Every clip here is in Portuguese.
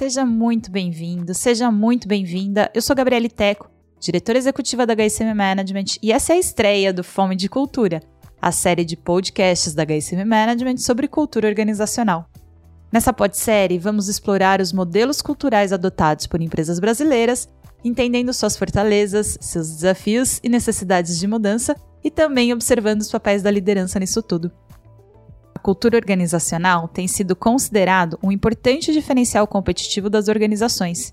Seja muito bem-vindo, seja muito bem-vinda. Eu sou Gabriele Teco, diretora executiva da HSM Management, e essa é a estreia do Fome de Cultura, a série de podcasts da HSM Management sobre cultura organizacional. Nessa podsérie, vamos explorar os modelos culturais adotados por empresas brasileiras, entendendo suas fortalezas, seus desafios e necessidades de mudança, e também observando os papéis da liderança nisso tudo. A cultura organizacional tem sido considerado um importante diferencial competitivo das organizações.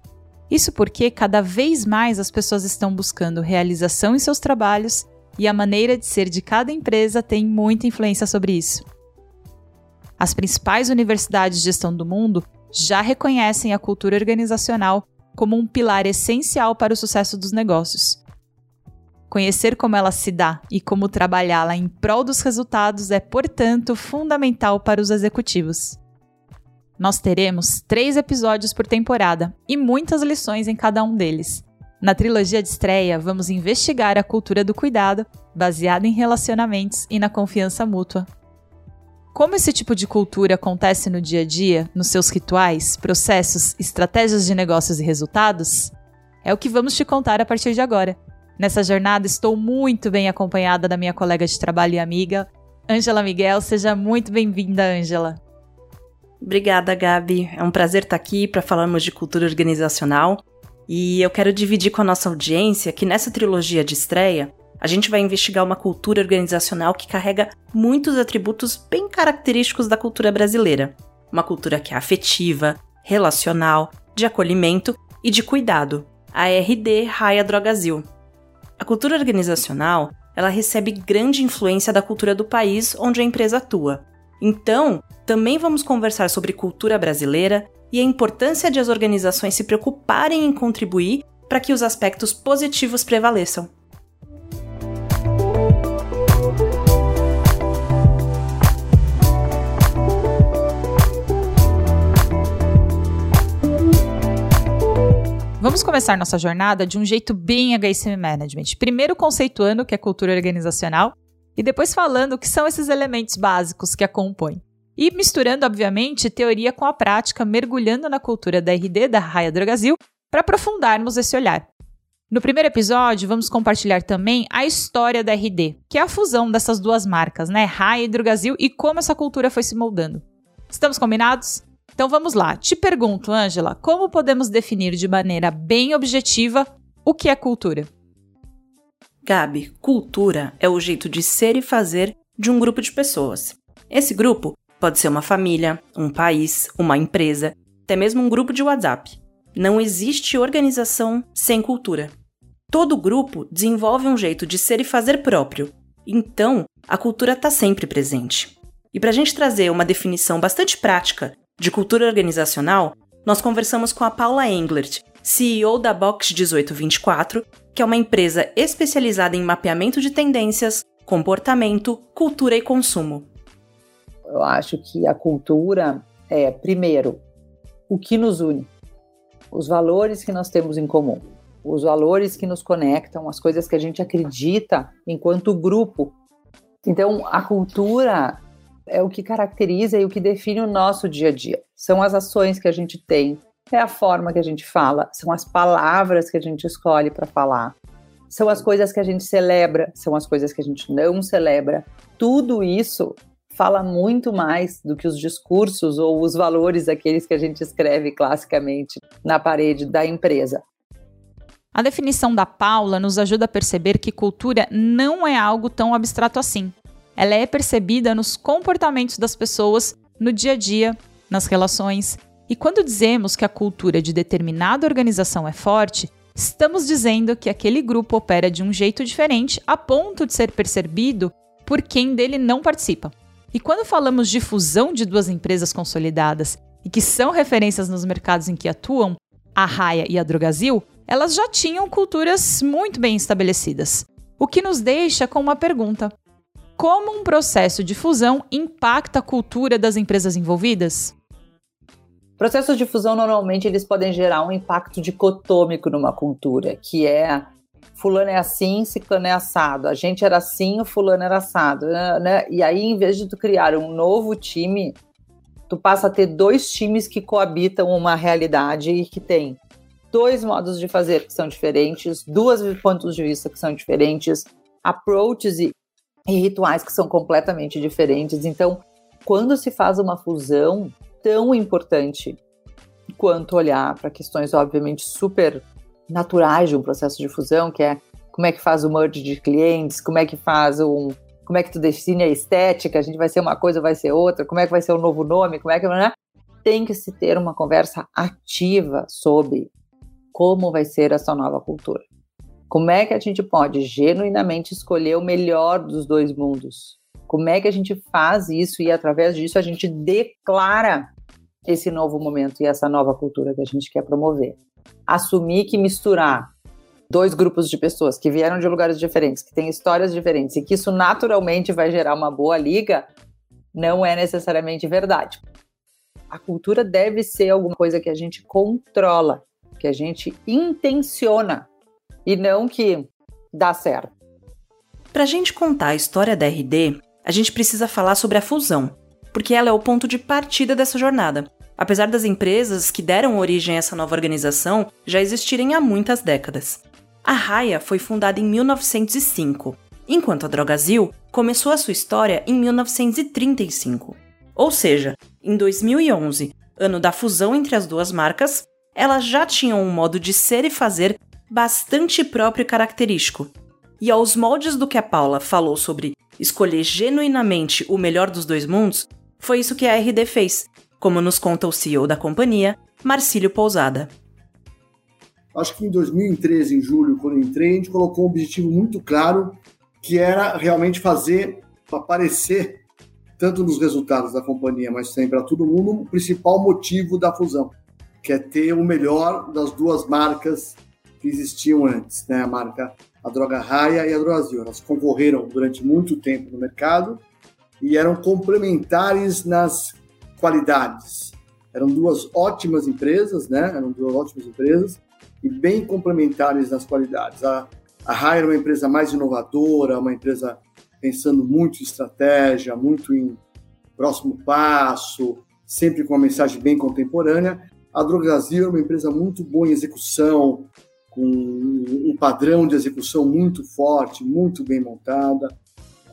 Isso porque cada vez mais as pessoas estão buscando realização em seus trabalhos e a maneira de ser de cada empresa tem muita influência sobre isso. As principais universidades de gestão do mundo já reconhecem a cultura organizacional como um pilar essencial para o sucesso dos negócios. Conhecer como ela se dá e como trabalhá-la em prol dos resultados é, portanto, fundamental para os executivos. Nós teremos três episódios por temporada e muitas lições em cada um deles. Na trilogia de estreia, vamos investigar a cultura do cuidado, baseada em relacionamentos e na confiança mútua. Como esse tipo de cultura acontece no dia a dia, nos seus rituais, processos, estratégias de negócios e resultados? É o que vamos te contar a partir de agora. Nessa jornada, estou muito bem acompanhada da minha colega de trabalho e amiga, Ângela Miguel. Seja muito bem-vinda, Ângela. Obrigada, Gabi. É um prazer estar aqui para falarmos de cultura organizacional. E eu quero dividir com a nossa audiência que nessa trilogia de estreia, a gente vai investigar uma cultura organizacional que carrega muitos atributos bem característicos da cultura brasileira. Uma cultura que é afetiva, relacional, de acolhimento e de cuidado. A RD Raia Drogazil. A cultura organizacional, ela recebe grande influência da cultura do país onde a empresa atua. Então, também vamos conversar sobre cultura brasileira e a importância de as organizações se preocuparem em contribuir para que os aspectos positivos prevaleçam. Vamos começar nossa jornada de um jeito bem HSM Management. Primeiro conceituando o que é cultura organizacional e depois falando o que são esses elementos básicos que a compõem. E misturando, obviamente, teoria com a prática, mergulhando na cultura da RD da Raia Drogazil para aprofundarmos esse olhar. No primeiro episódio, vamos compartilhar também a história da RD, que é a fusão dessas duas marcas, né, Raia e Drogazil, e como essa cultura foi se moldando. Estamos combinados? Então vamos lá. Te pergunto, Ângela, como podemos definir de maneira bem objetiva o que é cultura? Gabi, cultura é o jeito de ser e fazer de um grupo de pessoas. Esse grupo pode ser uma família, um país, uma empresa, até mesmo um grupo de WhatsApp. Não existe organização sem cultura. Todo grupo desenvolve um jeito de ser e fazer próprio, então a cultura está sempre presente. E para a gente trazer uma definição bastante prática de cultura organizacional, nós conversamos com a Paula Englert, CEO da Box 1824, que é uma empresa especializada em mapeamento de tendências, comportamento, cultura e consumo. Eu acho que a cultura é, primeiro, o que nos une, os valores que nós temos em comum, os valores que nos conectam, as coisas que a gente acredita enquanto grupo. Então, a cultura é o que caracteriza e o que define o nosso dia a dia. São as ações que a gente tem, é a forma que a gente fala, são as palavras que a gente escolhe para falar, são as coisas que a gente celebra, são as coisas que a gente não celebra. Tudo isso fala muito mais do que os discursos ou os valores aqueles que a gente escreve classicamente na parede da empresa. A definição da Paula nos ajuda a perceber que cultura não é algo tão abstrato assim ela é percebida nos comportamentos das pessoas no dia a dia, nas relações. E quando dizemos que a cultura de determinada organização é forte, estamos dizendo que aquele grupo opera de um jeito diferente a ponto de ser percebido por quem dele não participa. E quando falamos de fusão de duas empresas consolidadas e que são referências nos mercados em que atuam, a Raia e a Drogazil, elas já tinham culturas muito bem estabelecidas. O que nos deixa com uma pergunta: como um processo de fusão impacta a cultura das empresas envolvidas? Processos de fusão normalmente eles podem gerar um impacto dicotômico numa cultura, que é fulano é assim, ciclano é assado. A gente era assim, o fulano era assado, né? E aí, em vez de tu criar um novo time, tu passa a ter dois times que coabitam uma realidade e que tem dois modos de fazer que são diferentes, duas pontos de vista que são diferentes, approaches e, e rituais que são completamente diferentes. Então, quando se faz uma fusão tão importante quanto olhar para questões, obviamente, super naturais de um processo de fusão, que é como é que faz o merge de clientes, como é que faz um. Como é que tu define a estética, a gente vai ser uma coisa, vai ser outra, como é que vai ser o novo nome, como é que. Né? Tem que se ter uma conversa ativa sobre como vai ser essa nova cultura. Como é que a gente pode genuinamente escolher o melhor dos dois mundos? Como é que a gente faz isso e através disso a gente declara esse novo momento e essa nova cultura que a gente quer promover? Assumir que misturar dois grupos de pessoas que vieram de lugares diferentes, que têm histórias diferentes e que isso naturalmente vai gerar uma boa liga, não é necessariamente verdade. A cultura deve ser alguma coisa que a gente controla, que a gente intenciona e não que dá certo. Para a gente contar a história da RD, a gente precisa falar sobre a fusão, porque ela é o ponto de partida dessa jornada. Apesar das empresas que deram origem a essa nova organização já existirem há muitas décadas. A Raia foi fundada em 1905, enquanto a Drogazil começou a sua história em 1935. Ou seja, em 2011, ano da fusão entre as duas marcas, elas já tinham um modo de ser e fazer bastante próprio e característico. E aos moldes do que a Paula falou sobre escolher genuinamente o melhor dos dois mundos, foi isso que a RD fez, como nos conta o CEO da companhia, Marcílio Pousada acho que em 2013, em julho, quando entrei, a gente colocou um objetivo muito claro, que era realmente fazer aparecer, tanto nos resultados da companhia, mas também para todo mundo, o principal motivo da fusão, que é ter o melhor das duas marcas que existiam antes, né? a marca a Droga Raia e a Drogasil. Elas concorreram durante muito tempo no mercado e eram complementares nas qualidades. Eram duas ótimas empresas, né? Eram duas ótimas empresas e bem complementares nas qualidades. A, a Rai era uma empresa mais inovadora, uma empresa pensando muito em estratégia, muito em próximo passo, sempre com uma mensagem bem contemporânea. A Drogasil é uma empresa muito boa em execução, com um padrão de execução muito forte, muito bem montada,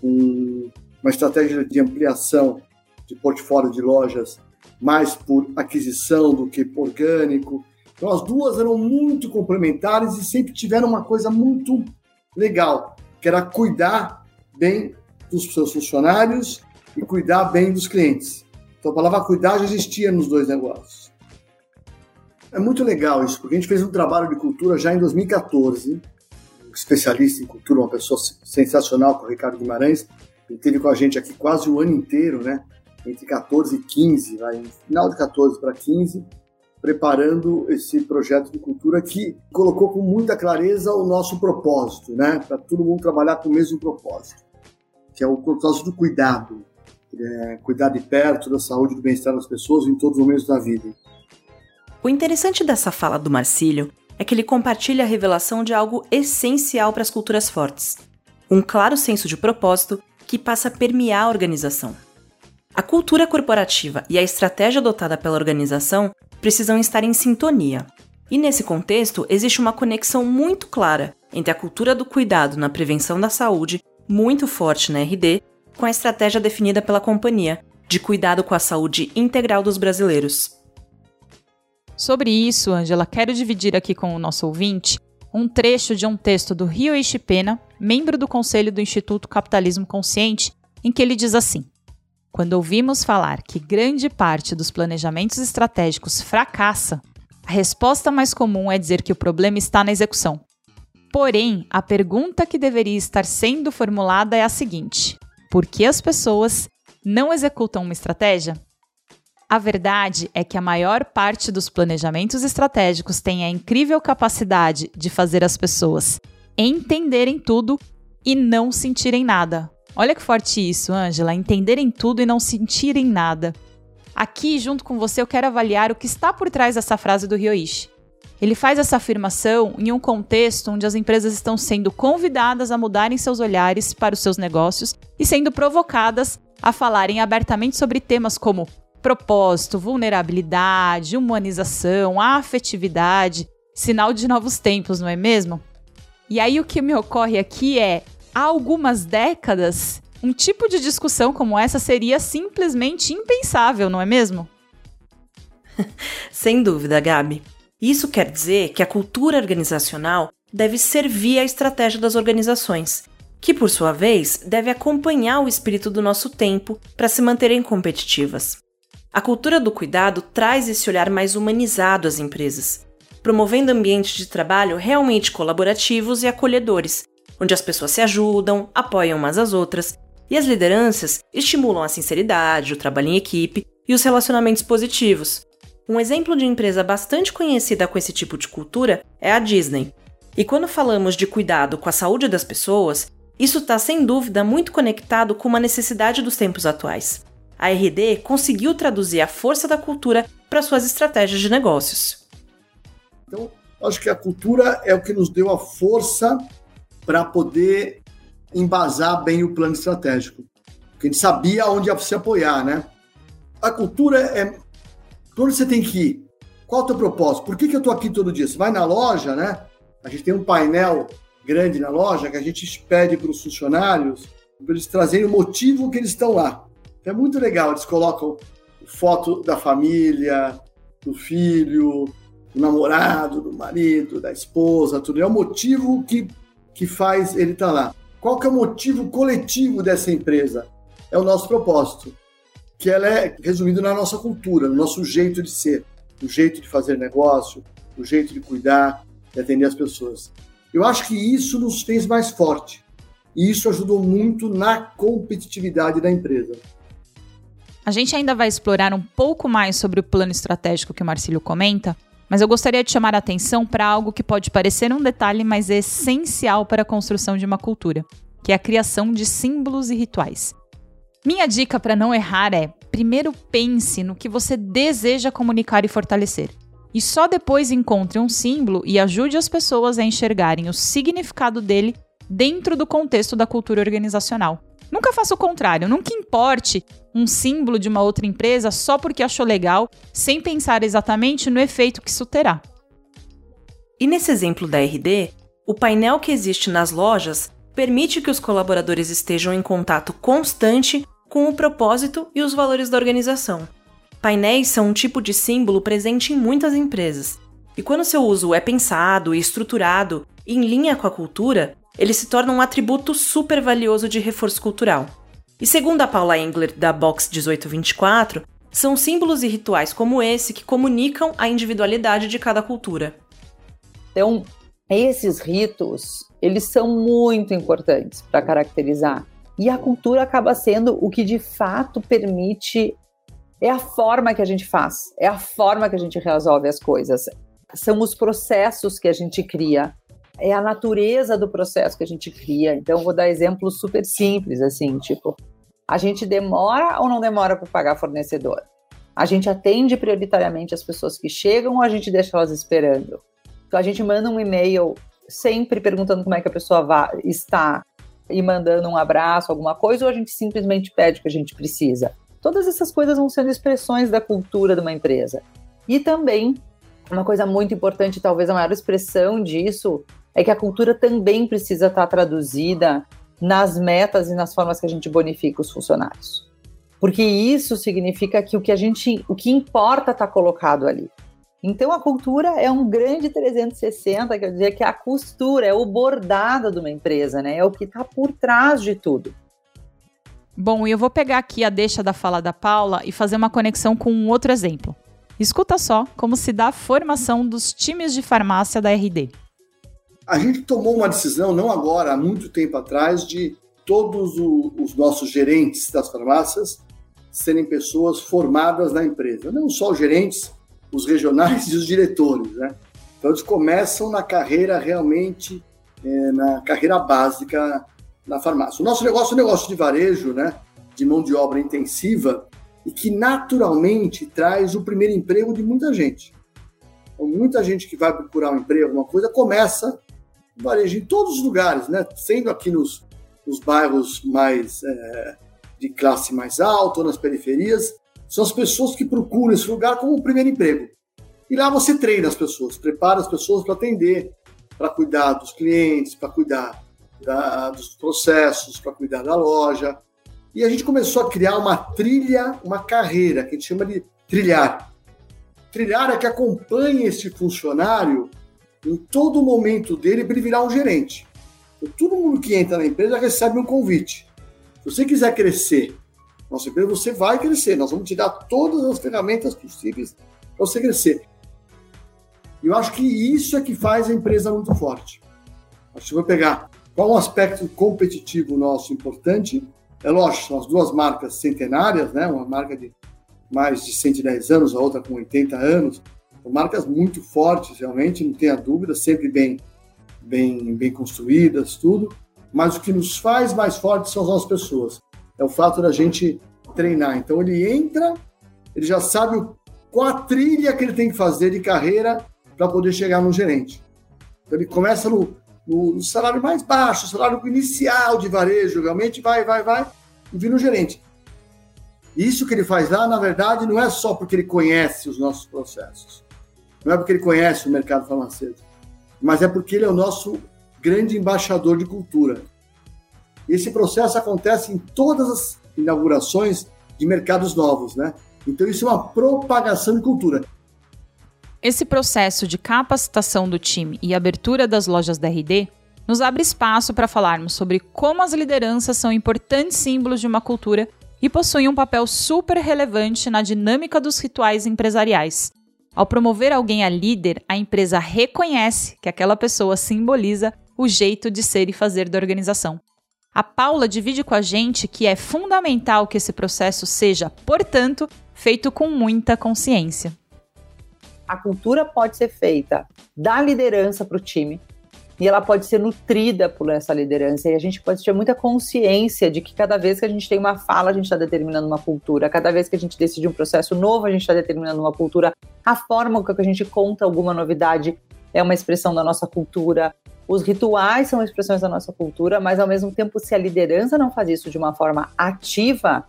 com uma estratégia de ampliação de portfólio de lojas mais por aquisição do que por orgânico. Então as duas eram muito complementares e sempre tiveram uma coisa muito legal, que era cuidar bem dos seus funcionários e cuidar bem dos clientes. Então a palavra cuidar já existia nos dois negócios. É muito legal isso, porque a gente fez um trabalho de cultura já em 2014. Um especialista em cultura, uma pessoa sensacional, com o Ricardo Guimarães. Ele esteve com a gente aqui quase o ano inteiro, né? Entre 14 e 15, vai, final de 14 para 15 preparando esse projeto de cultura que colocou com muita clareza o nosso propósito, né? Para todo mundo trabalhar com o mesmo propósito, que é o propósito do cuidado, é cuidar de perto da saúde e do bem-estar das pessoas em todos os momentos da vida. O interessante dessa fala do Marcílio é que ele compartilha a revelação de algo essencial para as culturas fortes: um claro senso de propósito que passa a permear a organização. A cultura corporativa e a estratégia adotada pela organização precisam estar em sintonia. E nesse contexto, existe uma conexão muito clara entre a cultura do cuidado na prevenção da saúde, muito forte na RD, com a estratégia definida pela companhia de cuidado com a saúde integral dos brasileiros. Sobre isso, Angela, quero dividir aqui com o nosso ouvinte um trecho de um texto do Rio Pena, membro do Conselho do Instituto Capitalismo Consciente, em que ele diz assim: quando ouvimos falar que grande parte dos planejamentos estratégicos fracassa, a resposta mais comum é dizer que o problema está na execução. Porém, a pergunta que deveria estar sendo formulada é a seguinte: por que as pessoas não executam uma estratégia? A verdade é que a maior parte dos planejamentos estratégicos tem a incrível capacidade de fazer as pessoas entenderem tudo e não sentirem nada, Olha que forte isso, Ângela, entenderem tudo e não sentirem nada. Aqui, junto com você, eu quero avaliar o que está por trás dessa frase do Ryoichi. Ele faz essa afirmação em um contexto onde as empresas estão sendo convidadas a mudarem seus olhares para os seus negócios e sendo provocadas a falarem abertamente sobre temas como propósito, vulnerabilidade, humanização, afetividade, sinal de novos tempos, não é mesmo? E aí o que me ocorre aqui é, há algumas décadas, um tipo de discussão como essa seria simplesmente impensável, não é mesmo? Sem dúvida, Gabi. Isso quer dizer que a cultura organizacional deve servir à estratégia das organizações, que por sua vez deve acompanhar o espírito do nosso tempo para se manterem competitivas. A cultura do cuidado traz esse olhar mais humanizado às empresas, promovendo ambientes de trabalho realmente colaborativos e acolhedores, onde as pessoas se ajudam, apoiam umas às outras e as lideranças estimulam a sinceridade, o trabalho em equipe e os relacionamentos positivos. Um exemplo de empresa bastante conhecida com esse tipo de cultura é a Disney. E quando falamos de cuidado com a saúde das pessoas, isso está sem dúvida muito conectado com uma necessidade dos tempos atuais. A RD conseguiu traduzir a força da cultura para suas estratégias de negócios. Então, acho que a cultura é o que nos deu a força para poder embasar bem o plano estratégico. Porque a gente sabia onde se apoiar, né? A cultura é. Onde você tem que ir? Qual é o teu propósito? Por que, que eu estou aqui todo dia? Você vai na loja, né? A gente tem um painel grande na loja que a gente pede para os funcionários para eles trazerem o motivo que eles estão lá. É muito legal, eles colocam foto da família, do filho, do namorado, do marido, da esposa, tudo. É o motivo que, que faz ele estar tá lá. Qual que é o motivo coletivo dessa empresa? É o nosso propósito, que ela é resumido na nossa cultura, no nosso jeito de ser, no jeito de fazer negócio, no jeito de cuidar, de atender as pessoas. Eu acho que isso nos fez mais forte. E isso ajudou muito na competitividade da empresa. A gente ainda vai explorar um pouco mais sobre o plano estratégico que o Marcílio comenta, mas eu gostaria de chamar a atenção para algo que pode parecer um detalhe, mas é essencial para a construção de uma cultura, que é a criação de símbolos e rituais. Minha dica para não errar é: primeiro pense no que você deseja comunicar e fortalecer e só depois encontre um símbolo e ajude as pessoas a enxergarem o significado dele dentro do contexto da cultura organizacional. Nunca faça o contrário, nunca importe um símbolo de uma outra empresa só porque achou legal, sem pensar exatamente no efeito que isso terá. E nesse exemplo da RD, o painel que existe nas lojas permite que os colaboradores estejam em contato constante com o propósito e os valores da organização. Painéis são um tipo de símbolo presente em muitas empresas. E quando seu uso é pensado e estruturado em linha com a cultura, ele se torna um atributo super valioso de reforço cultural. E segundo a Paula Engler, da Box 1824, são símbolos e rituais como esse que comunicam a individualidade de cada cultura. Então, esses ritos, eles são muito importantes para caracterizar. E a cultura acaba sendo o que de fato permite é a forma que a gente faz, é a forma que a gente resolve as coisas. São os processos que a gente cria, é a natureza do processo que a gente cria. Então, vou dar exemplos super simples, assim, tipo, a gente demora ou não demora para pagar fornecedor? A gente atende prioritariamente as pessoas que chegam ou a gente deixa elas esperando? Então, a gente manda um e-mail sempre perguntando como é que a pessoa está e mandando um abraço, alguma coisa, ou a gente simplesmente pede o que a gente precisa? Todas essas coisas vão sendo expressões da cultura de uma empresa. E também, uma coisa muito importante, talvez a maior expressão disso, é que a cultura também precisa estar traduzida nas metas e nas formas que a gente bonifica os funcionários. Porque isso significa que o que a gente, o que importa está colocado ali. Então a cultura é um grande 360, quer dizer que é a costura, é o bordado de uma empresa, né? É o que está por trás de tudo. Bom, e eu vou pegar aqui a deixa da fala da Paula e fazer uma conexão com um outro exemplo. Escuta só como se dá a formação dos times de farmácia da RD. A gente tomou uma decisão, não agora, há muito tempo atrás, de todos os nossos gerentes das farmácias serem pessoas formadas na empresa. Não só os gerentes, os regionais e os diretores. Né? Então, eles começam na carreira realmente, é, na carreira básica na farmácia. O nosso negócio é um negócio de varejo, né? De mão de obra intensiva e que naturalmente traz o primeiro emprego de muita gente. Então, muita gente que vai procurar um emprego, alguma coisa, começa varejo em todos os lugares, né? Sendo aqui nos, nos bairros mais é, de classe mais alta ou nas periferias, são as pessoas que procuram esse lugar como o primeiro emprego. E lá você treina as pessoas, prepara as pessoas para atender, para cuidar dos clientes, para cuidar da, dos processos, para cuidar da loja. E a gente começou a criar uma trilha, uma carreira, que a gente chama de trilhar. Trilhar é que acompanha esse funcionário em todo momento dele para ele virar um gerente. Então, todo mundo que entra na empresa recebe um convite. Se você quiser crescer, nossa empresa, você vai crescer. Nós vamos te dar todas as ferramentas possíveis para você crescer. E eu acho que isso é que faz a empresa muito forte. Acho que vou pegar qual um aspecto competitivo nosso importante. É lógico, são as duas marcas centenárias, né? Uma marca de mais de 110 anos, a outra com 80 anos. Marcas muito fortes, realmente, não tenha dúvida, sempre bem, bem, bem construídas, tudo. Mas o que nos faz mais fortes são as nossas pessoas. É o fato da gente treinar. Então ele entra, ele já sabe qual a trilha que ele tem que fazer de carreira para poder chegar no gerente. Então ele começa no, no, salário mais baixo, salário inicial de varejo, realmente vai, vai, vai, e vira no gerente. Isso que ele faz lá, na verdade, não é só porque ele conhece os nossos processos, não é porque ele conhece o mercado farmacêutico, mas é porque ele é o nosso grande embaixador de cultura. Esse processo acontece em todas as inaugurações de mercados novos, né? Então isso é uma propagação de cultura. Esse processo de capacitação do time e abertura das lojas da RD nos abre espaço para falarmos sobre como as lideranças são importantes símbolos de uma cultura e possuem um papel super relevante na dinâmica dos rituais empresariais. Ao promover alguém a líder, a empresa reconhece que aquela pessoa simboliza o jeito de ser e fazer da organização. A Paula divide com a gente que é fundamental que esse processo seja, portanto, feito com muita consciência. A cultura pode ser feita da liderança para o time, e ela pode ser nutrida por essa liderança e a gente pode ter muita consciência de que cada vez que a gente tem uma fala, a gente está determinando uma cultura, cada vez que a gente decide um processo novo, a gente está determinando uma cultura, a forma com que a gente conta alguma novidade é uma expressão da nossa cultura, os rituais são expressões da nossa cultura, mas ao mesmo tempo, se a liderança não faz isso de uma forma ativa,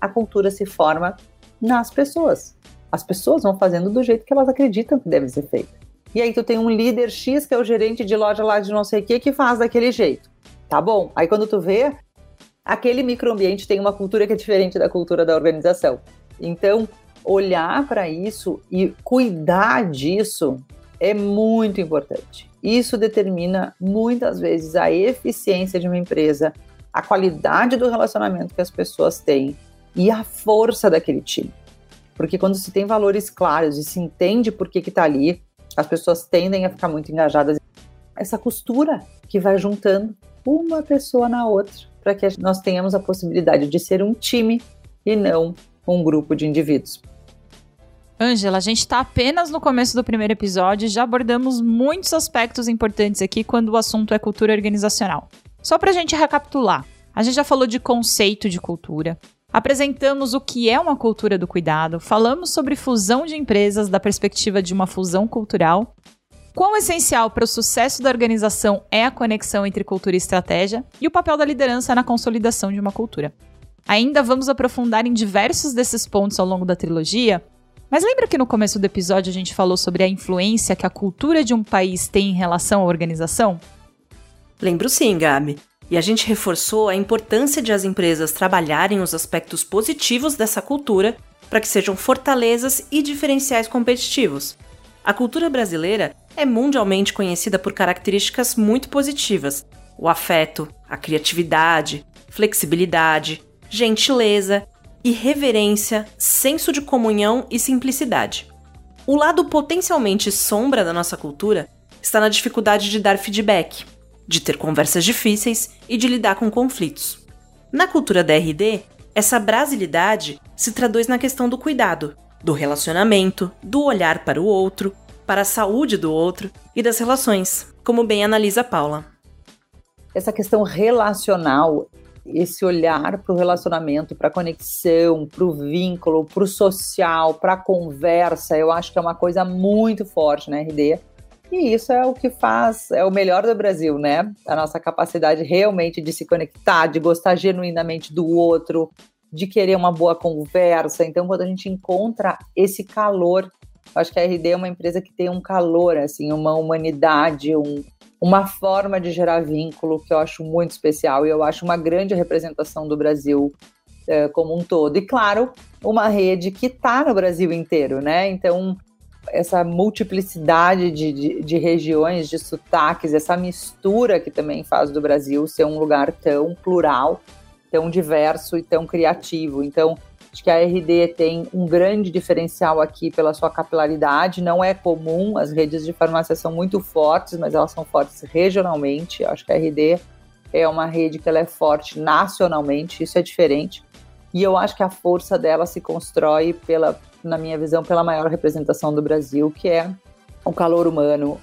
a cultura se forma nas pessoas. As pessoas vão fazendo do jeito que elas acreditam que deve ser feito. E aí tu tem um líder X, que é o gerente de loja lá de não sei o que, que faz daquele jeito. Tá bom? Aí quando tu vê, aquele microambiente tem uma cultura que é diferente da cultura da organização. Então, olhar para isso e cuidar disso é muito importante. Isso determina muitas vezes a eficiência de uma empresa, a qualidade do relacionamento que as pessoas têm e a força daquele time. Porque quando se tem valores claros e se entende por que está ali, as pessoas tendem a ficar muito engajadas. Essa costura que vai juntando uma pessoa na outra, para que nós tenhamos a possibilidade de ser um time e não um grupo de indivíduos. Ângela, a gente está apenas no começo do primeiro episódio e já abordamos muitos aspectos importantes aqui quando o assunto é cultura organizacional. Só para a gente recapitular, a gente já falou de conceito de cultura, apresentamos o que é uma cultura do cuidado, falamos sobre fusão de empresas da perspectiva de uma fusão cultural, quão essencial para o sucesso da organização é a conexão entre cultura e estratégia e o papel da liderança na consolidação de uma cultura. Ainda vamos aprofundar em diversos desses pontos ao longo da trilogia, mas lembra que no começo do episódio a gente falou sobre a influência que a cultura de um país tem em relação à organização? Lembro sim, Gabi. E a gente reforçou a importância de as empresas trabalharem os aspectos positivos dessa cultura para que sejam fortalezas e diferenciais competitivos. A cultura brasileira é mundialmente conhecida por características muito positivas: o afeto, a criatividade, flexibilidade, gentileza e reverência, senso de comunhão e simplicidade. O lado potencialmente sombra da nossa cultura está na dificuldade de dar feedback, de ter conversas difíceis e de lidar com conflitos. Na cultura da RD, essa brasilidade se traduz na questão do cuidado, do relacionamento, do olhar para o outro, para a saúde do outro e das relações, como bem analisa Paula. Essa questão relacional esse olhar para o relacionamento, para a conexão, para o vínculo, para o social, para a conversa, eu acho que é uma coisa muito forte na RD. E isso é o que faz, é o melhor do Brasil, né? A nossa capacidade realmente de se conectar, de gostar genuinamente do outro, de querer uma boa conversa. Então, quando a gente encontra esse calor, acho que a RD é uma empresa que tem um calor, assim, uma humanidade, um, uma forma de gerar vínculo que eu acho muito especial e eu acho uma grande representação do Brasil é, como um todo. E claro, uma rede que está no Brasil inteiro, né? Então, essa multiplicidade de, de, de, regiões, de sotaques, essa mistura que também faz do Brasil ser um lugar tão plural, tão diverso e tão criativo. Então, acho que a RD tem um grande diferencial aqui pela sua capilaridade. Não é comum, as redes de farmácia são muito fortes, mas elas são fortes regionalmente. Acho que a RD é uma rede que ela é forte nacionalmente, isso é diferente. E eu acho que a força dela se constrói pela, na minha visão, pela maior representação do Brasil, que é o calor humano,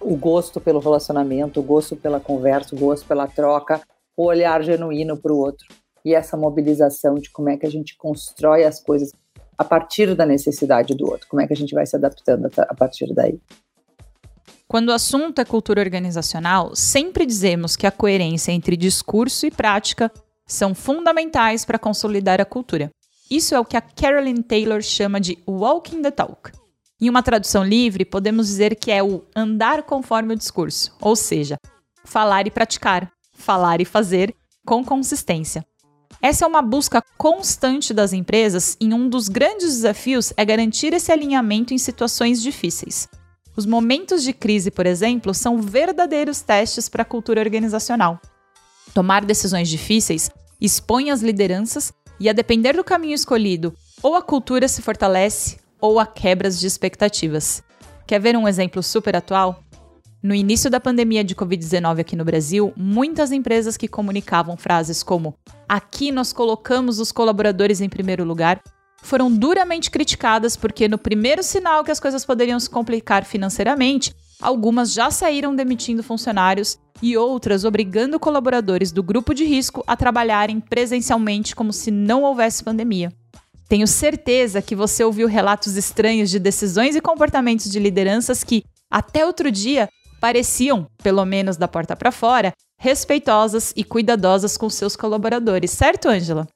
o gosto pelo relacionamento, o gosto pela conversa, o gosto pela troca, o olhar genuíno para o outro e essa mobilização de como é que a gente constrói as coisas a partir da necessidade do outro, como é que a gente vai se adaptando a partir daí. Quando o assunto é cultura organizacional, sempre dizemos que a coerência entre discurso e prática são fundamentais para consolidar a cultura. Isso é o que a Carolyn Taylor chama de walking the talk. Em uma tradução livre, podemos dizer que é o andar conforme o discurso, ou seja, falar e praticar, falar e fazer com consistência. Essa é uma busca constante das empresas e um dos grandes desafios é garantir esse alinhamento em situações difíceis. Os momentos de crise, por exemplo, são verdadeiros testes para a cultura organizacional. Tomar decisões difíceis expõe as lideranças e, a depender do caminho escolhido, ou a cultura se fortalece ou há quebras de expectativas. Quer ver um exemplo super atual? No início da pandemia de Covid-19 aqui no Brasil, muitas empresas que comunicavam frases como aqui nós colocamos os colaboradores em primeiro lugar foram duramente criticadas porque, no primeiro sinal que as coisas poderiam se complicar financeiramente, algumas já saíram demitindo funcionários e outras obrigando colaboradores do grupo de risco a trabalharem presencialmente como se não houvesse pandemia. Tenho certeza que você ouviu relatos estranhos de decisões e comportamentos de lideranças que, até outro dia, pareciam, pelo menos da porta para fora, respeitosas e cuidadosas com seus colaboradores, certo, Ângela?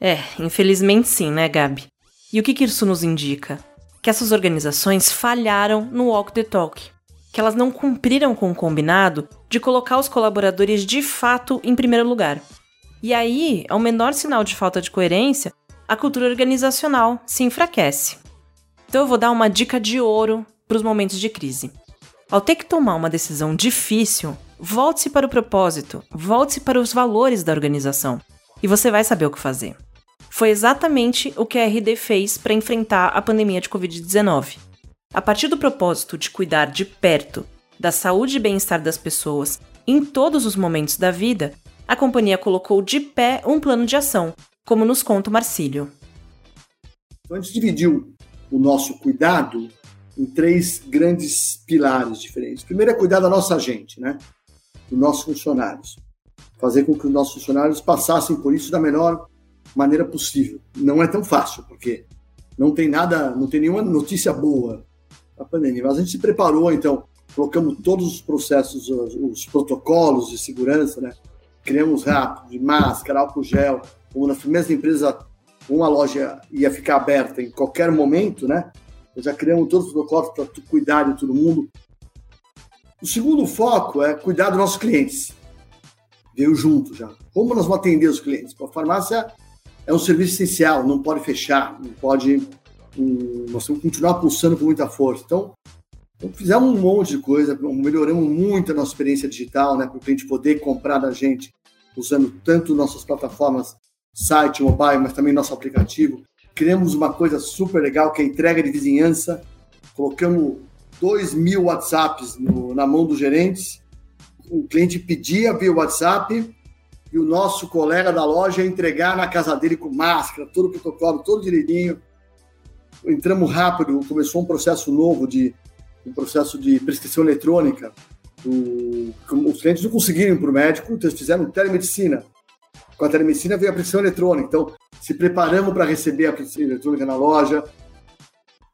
É, infelizmente sim, né, Gabi? E o que, que isso nos indica? Que essas organizações falharam no walk the talk, que elas não cumpriram com o combinado de colocar os colaboradores de fato em primeiro lugar. E aí, ao menor sinal de falta de coerência, a cultura organizacional se enfraquece. Então eu vou dar uma dica de ouro para os momentos de crise. Ao ter que tomar uma decisão difícil, volte-se para o propósito, volte-se para os valores da organização e você vai saber o que fazer. Foi exatamente o que a RD fez para enfrentar a pandemia de Covid-19. A partir do propósito de cuidar de perto da saúde e bem-estar das pessoas em todos os momentos da vida, a companhia colocou de pé um plano de ação, como nos conta o Marcílio. Então, a gente dividiu o nosso cuidado em três grandes pilares diferentes. Primeiro é cuidar da nossa gente, né? Dos nossos funcionários. Fazer com que os nossos funcionários passassem por isso da melhor maneira possível. Não é tão fácil, porque não tem nada, não tem nenhuma notícia boa da pandemia. Mas a gente se preparou, então, colocamos todos os processos, os, os protocolos de segurança, né? Criamos rápido, de máscara, álcool gel, como nas primeiras empresas, uma loja ia ficar aberta em qualquer momento, né? já criamos todos os protocolos para cuidar de todo mundo. O segundo foco é cuidar dos nossos clientes. Veio junto já. Como nós vamos atender os clientes? A farmácia é um serviço essencial, não pode fechar, não pode. Um, nós temos que continuar pulsando com muita força. Então, fizemos um monte de coisa, melhoramos muito a nossa experiência digital, né, para o cliente poder comprar da gente, usando tanto nossas plataformas, site, mobile, mas também nosso aplicativo criamos uma coisa super legal, que é a entrega de vizinhança. Colocamos 2 mil WhatsApps no, na mão dos gerentes. O cliente pedia via WhatsApp e o nosso colega da loja ia entregar na casa dele com máscara, todo o protocolo, todo direitinho. Entramos rápido, começou um processo novo de um processo de prescrição eletrônica. Os clientes não conseguiram ir para o médico, então eles fizeram telemedicina. Com a telemedicina veio a prescrição eletrônica. Então, se preparamos para receber a prescrição eletrônica na loja.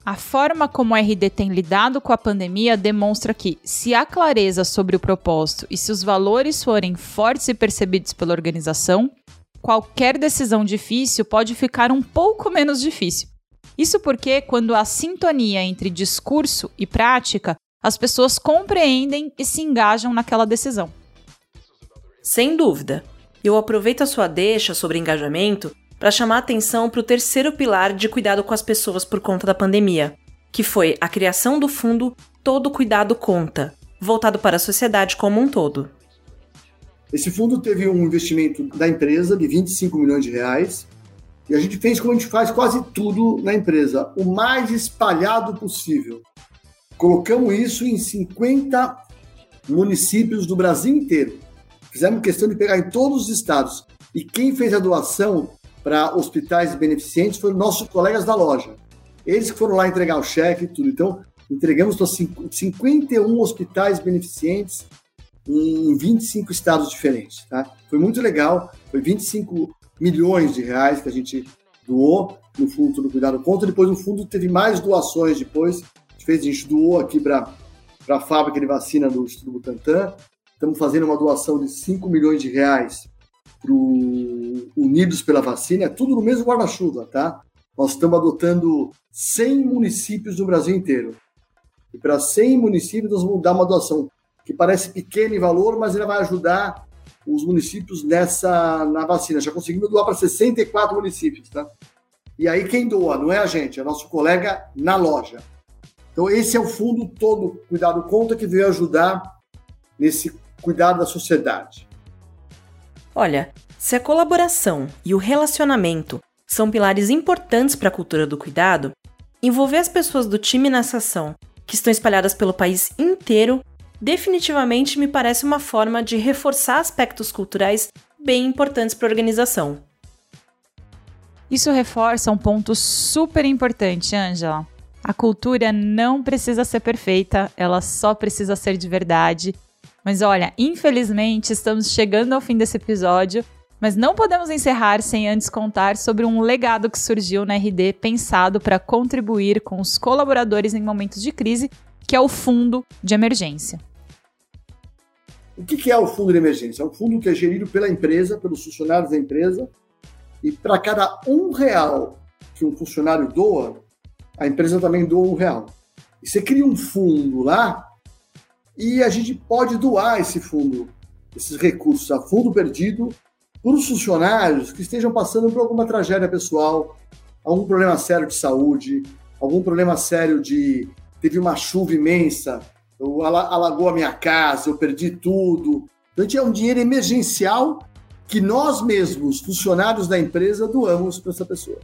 A forma como a RD tem lidado com a pandemia demonstra que, se há clareza sobre o propósito e se os valores forem fortes e percebidos pela organização, qualquer decisão difícil pode ficar um pouco menos difícil. Isso porque, quando há sintonia entre discurso e prática, as pessoas compreendem e se engajam naquela decisão. Sem dúvida. Eu aproveito a sua deixa sobre engajamento para chamar atenção para o terceiro pilar de cuidado com as pessoas por conta da pandemia, que foi a criação do fundo Todo Cuidado Conta, voltado para a sociedade como um todo. Esse fundo teve um investimento da empresa de 25 milhões de reais e a gente fez como a gente faz quase tudo na empresa, o mais espalhado possível. Colocamos isso em 50 municípios do Brasil inteiro. Fizemos questão de pegar em todos os estados. E quem fez a doação para hospitais beneficentes foram nossos colegas da loja. Eles que foram lá entregar o cheque e tudo. Então, entregamos para 51 hospitais beneficentes em 25 estados diferentes. Tá? Foi muito legal, foi 25 milhões de reais que a gente doou no Fundo do Cuidado Conta. Depois o fundo teve mais doações depois. A gente, fez, a gente doou aqui para a fábrica de vacina do Instituto Butantan. Estamos fazendo uma doação de 5 milhões de reais para o Unidos pela Vacina. É tudo no mesmo guarda-chuva, tá? Nós estamos adotando 100 municípios do Brasil inteiro. E para 100 municípios nós vamos dar uma doação que parece pequena em valor, mas ela vai ajudar os municípios nessa na vacina. Já conseguimos doar para 64 municípios, tá? E aí quem doa não é a gente, é nosso colega na loja. Então esse é o fundo todo Cuidado Conta que veio ajudar nesse cuidado da sociedade. Olha, se a colaboração e o relacionamento são pilares importantes para a cultura do cuidado, envolver as pessoas do time nessa ação, que estão espalhadas pelo país inteiro, definitivamente me parece uma forma de reforçar aspectos culturais bem importantes para a organização. Isso reforça um ponto super importante, Angela. A cultura não precisa ser perfeita, ela só precisa ser de verdade. Mas olha, infelizmente estamos chegando ao fim desse episódio, mas não podemos encerrar sem antes contar sobre um legado que surgiu na RD pensado para contribuir com os colaboradores em momentos de crise, que é o Fundo de Emergência. O que é o fundo de emergência? É um fundo que é gerido pela empresa, pelos funcionários da empresa, e para cada um real que um funcionário doa, a empresa também doa um real. E você cria um fundo lá e a gente pode doar esse fundo, esses recursos a fundo perdido para os funcionários que estejam passando por alguma tragédia pessoal, algum problema sério de saúde, algum problema sério de teve uma chuva imensa eu alagou a minha casa, eu perdi tudo. Então, é um dinheiro emergencial que nós mesmos, funcionários da empresa, doamos para essa pessoa,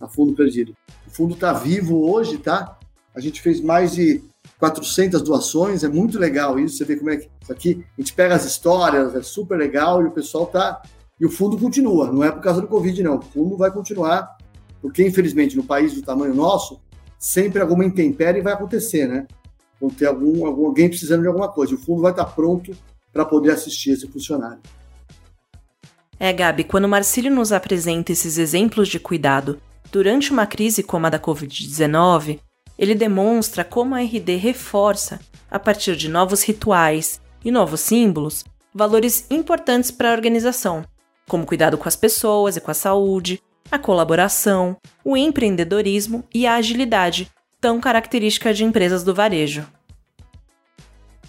a fundo perdido. O fundo está vivo hoje, tá? A gente fez mais de 400 doações, é muito legal isso. Você vê como é que isso aqui, a gente pega as histórias, é super legal e o pessoal tá. E o fundo continua, não é por causa do Covid, não. O fundo vai continuar, porque infelizmente no país do tamanho nosso, sempre alguma intempérie vai acontecer, né? vão ter algum, algum, alguém precisando de alguma coisa. O fundo vai estar pronto para poder assistir esse funcionário. É, Gabi, quando o Marcílio nos apresenta esses exemplos de cuidado durante uma crise como a da Covid-19, ele demonstra como a RD reforça, a partir de novos rituais e novos símbolos, valores importantes para a organização, como cuidado com as pessoas e com a saúde, a colaboração, o empreendedorismo e a agilidade, tão característica de empresas do varejo.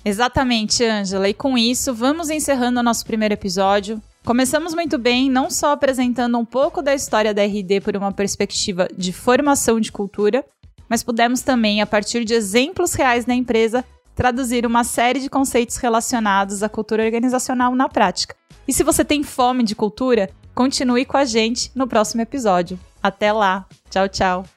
Exatamente, Angela. E com isso, vamos encerrando o nosso primeiro episódio. Começamos muito bem, não só apresentando um pouco da história da RD por uma perspectiva de formação de cultura, mas pudemos também, a partir de exemplos reais da empresa, traduzir uma série de conceitos relacionados à cultura organizacional na prática. E se você tem fome de cultura, continue com a gente no próximo episódio. Até lá! Tchau, tchau!